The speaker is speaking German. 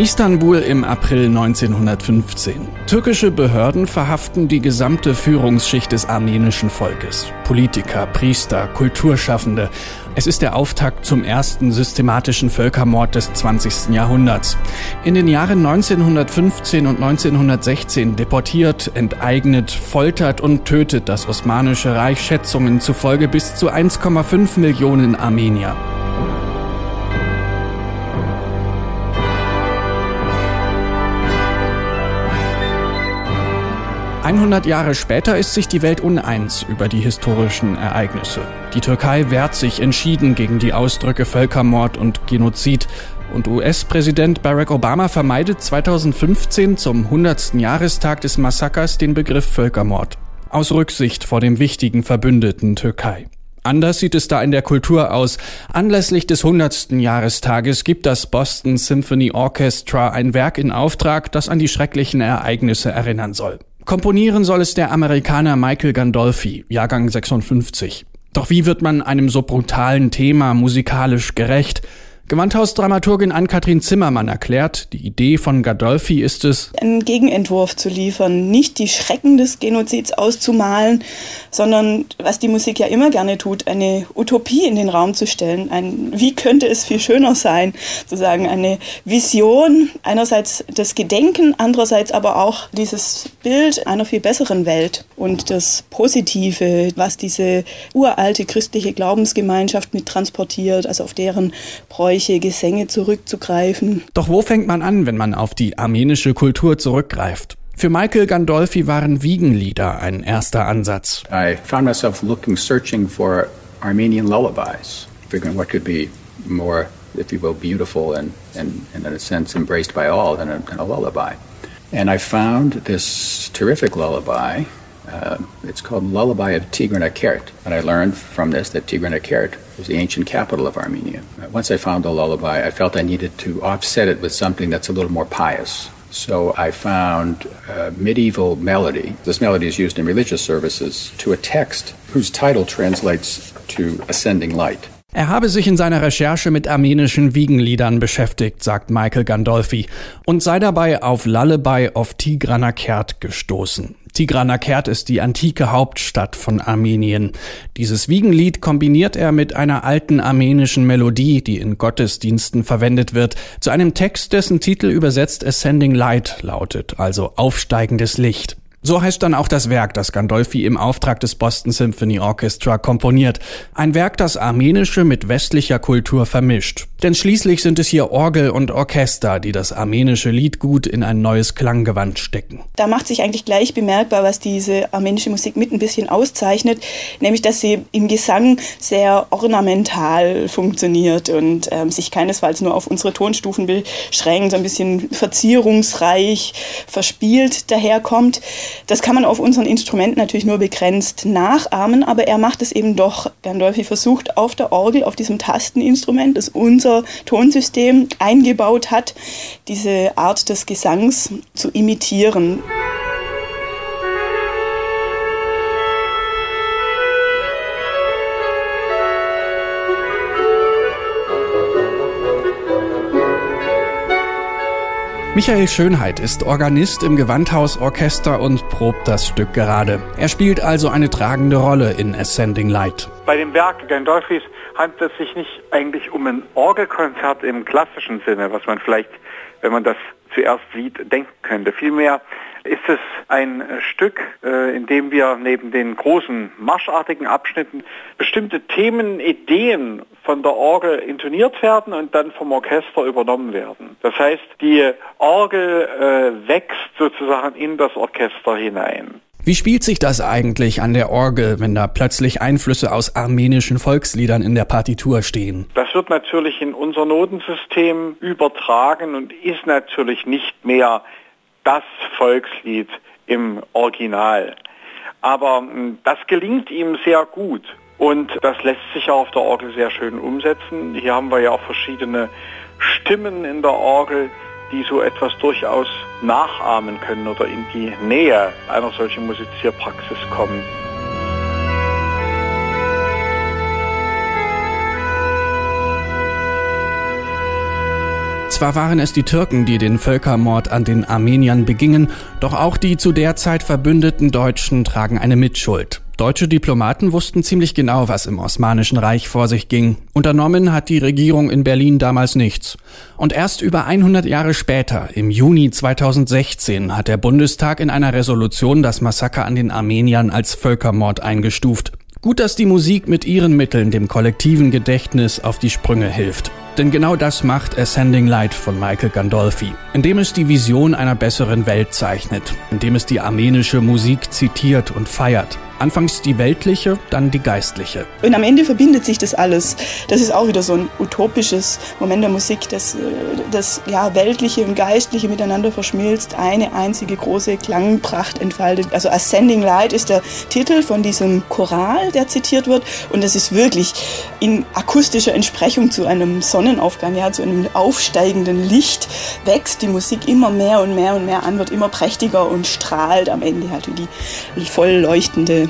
Istanbul im April 1915. Türkische Behörden verhaften die gesamte Führungsschicht des armenischen Volkes. Politiker, Priester, Kulturschaffende. Es ist der Auftakt zum ersten systematischen Völkermord des 20. Jahrhunderts. In den Jahren 1915 und 1916 deportiert, enteignet, foltert und tötet das Osmanische Reich Schätzungen zufolge bis zu 1,5 Millionen Armenier. 100 Jahre später ist sich die Welt uneins über die historischen Ereignisse. Die Türkei wehrt sich entschieden gegen die Ausdrücke Völkermord und Genozid und US-Präsident Barack Obama vermeidet 2015 zum 100. Jahrestag des Massakers den Begriff Völkermord. Aus Rücksicht vor dem wichtigen Verbündeten Türkei. Anders sieht es da in der Kultur aus. Anlässlich des 100. Jahrestages gibt das Boston Symphony Orchestra ein Werk in Auftrag, das an die schrecklichen Ereignisse erinnern soll. Komponieren soll es der Amerikaner Michael Gandolfi, Jahrgang 56. Doch wie wird man einem so brutalen Thema musikalisch gerecht? Gewandhausdramaturgin Ann-Kathrin Zimmermann erklärt, die Idee von Gadolfi ist es, einen Gegenentwurf zu liefern, nicht die Schrecken des Genozids auszumalen, sondern was die Musik ja immer gerne tut, eine Utopie in den Raum zu stellen. Ein, wie könnte es viel schöner sein, sozusagen eine Vision, einerseits das Gedenken, andererseits aber auch dieses Bild einer viel besseren Welt und das Positive, was diese uralte christliche Glaubensgemeinschaft mit transportiert, also auf deren Bräuche solche Gesänge zurückzugreifen. Doch wo fängt man an, wenn man auf die armenische Kultur zurückgreift? Für Michael Gandolfi waren Wiegenlieder ein erster Ansatz. I found myself looking, searching for Armenian lullabies, figuring what could be more, if you will, beautiful and, and, and in a sense embraced by all than a, than a lullaby. And I found this terrific lullaby Uh, it's called Lullaby of Tigran-Akert. And I learned from this that Tigran-Akert was the ancient capital of Armenia. Uh, once I found the lullaby, I felt I needed to offset it with something that's a little more pious. So I found a medieval melody. This melody is used in religious services to a text whose title translates to ascending light. Er habe sich in seiner Recherche mit armenischen Wiegenliedern beschäftigt, sagt Michael Gandolfi, und sei dabei auf Lullaby of Tigranakert gestoßen. Tigranakert ist die antike Hauptstadt von Armenien. Dieses Wiegenlied kombiniert er mit einer alten armenischen Melodie, die in Gottesdiensten verwendet wird, zu einem Text, dessen Titel übersetzt Ascending Light lautet, also aufsteigendes Licht. So heißt dann auch das Werk, das Gandolfi im Auftrag des Boston Symphony Orchestra komponiert. Ein Werk, das armenische mit westlicher Kultur vermischt. Denn schließlich sind es hier Orgel und Orchester, die das armenische Liedgut in ein neues Klanggewand stecken. Da macht sich eigentlich gleich bemerkbar, was diese armenische Musik mit ein bisschen auszeichnet, nämlich dass sie im Gesang sehr ornamental funktioniert und ähm, sich keinesfalls nur auf unsere Tonstufen beschränkt, so ein bisschen verzierungsreich, verspielt daherkommt. Das kann man auf unseren Instrumenten natürlich nur begrenzt nachahmen, aber er macht es eben doch. Gandolfi versucht auf der Orgel, auf diesem Tasteninstrument, das unser Tonsystem eingebaut hat, diese Art des Gesangs zu imitieren. Michael Schönheit ist Organist im Gewandhausorchester und probt das Stück gerade. Er spielt also eine tragende Rolle in Ascending Light. Bei dem Werk Gandolfis handelt es sich nicht eigentlich um ein Orgelkonzert im klassischen Sinne, was man vielleicht, wenn man das zuerst sieht, denken könnte. Vielmehr ist es ein Stück, äh, in dem wir neben den großen marschartigen Abschnitten bestimmte Themen, Ideen von der Orgel intoniert werden und dann vom Orchester übernommen werden. Das heißt, die Orgel äh, wächst sozusagen in das Orchester hinein. Wie spielt sich das eigentlich an der Orgel, wenn da plötzlich Einflüsse aus armenischen Volksliedern in der Partitur stehen? Das wird natürlich in unser Notensystem übertragen und ist natürlich nicht mehr das Volkslied im Original. Aber hm, das gelingt ihm sehr gut und das lässt sich auch auf der Orgel sehr schön umsetzen. Hier haben wir ja auch verschiedene Stimmen in der Orgel, die so etwas durchaus nachahmen können oder in die Nähe einer solchen Musizierpraxis kommen. Zwar waren es die Türken, die den Völkermord an den Armeniern begingen, doch auch die zu der Zeit verbündeten Deutschen tragen eine Mitschuld. Deutsche Diplomaten wussten ziemlich genau, was im Osmanischen Reich vor sich ging. Unternommen hat die Regierung in Berlin damals nichts. Und erst über 100 Jahre später, im Juni 2016, hat der Bundestag in einer Resolution das Massaker an den Armeniern als Völkermord eingestuft. Gut, dass die Musik mit ihren Mitteln dem kollektiven Gedächtnis auf die Sprünge hilft. Denn genau das macht Ascending Light von Michael Gandolfi, indem es die Vision einer besseren Welt zeichnet, indem es die armenische Musik zitiert und feiert. Anfangs die weltliche, dann die geistliche. Und am Ende verbindet sich das alles. Das ist auch wieder so ein utopisches Moment der Musik, das, äh, das ja, weltliche und geistliche miteinander verschmilzt, eine einzige große Klangpracht entfaltet. Also Ascending Light ist der Titel von diesem Choral, der zitiert wird. Und das ist wirklich in akustischer Entsprechung zu einem Sonnenaufgang, ja, zu einem aufsteigenden Licht, wächst die Musik immer mehr und mehr und mehr an, wird immer prächtiger und strahlt am Ende halt wie die voll leuchtende